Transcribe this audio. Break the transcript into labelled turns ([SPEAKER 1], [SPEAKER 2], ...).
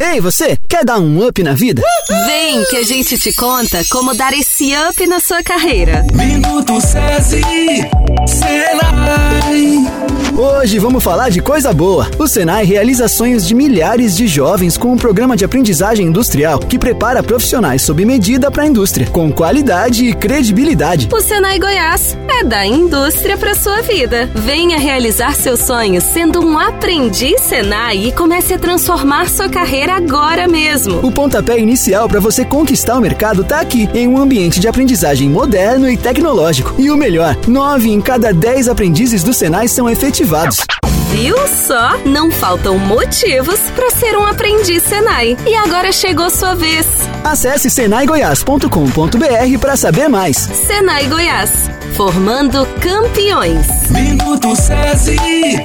[SPEAKER 1] Ei, você, quer dar um up na vida?
[SPEAKER 2] Vem que a gente te conta como dar esse up na sua carreira.
[SPEAKER 3] Minuto SESI.
[SPEAKER 1] Hoje vamos falar de coisa boa. O Senai realiza sonhos de milhares de jovens com um programa de aprendizagem industrial que prepara profissionais sob medida para a indústria, com qualidade e credibilidade.
[SPEAKER 2] O Senai Goiás é da indústria para sua vida. Venha realizar seus sonhos sendo um aprendiz Senai e comece a transformar sua carreira agora mesmo.
[SPEAKER 1] O pontapé inicial para você conquistar o mercado está aqui, em um ambiente de aprendizagem moderno e tecnológico. E o melhor, nove em cada dez aprendizes do Senai são efetivados.
[SPEAKER 2] Viu só? Não faltam motivos para ser um aprendiz Senai. E agora chegou sua vez.
[SPEAKER 1] Acesse senaigoias.com.br para saber mais.
[SPEAKER 2] Senai Goiás, formando campeões.
[SPEAKER 3] Minuto SESI.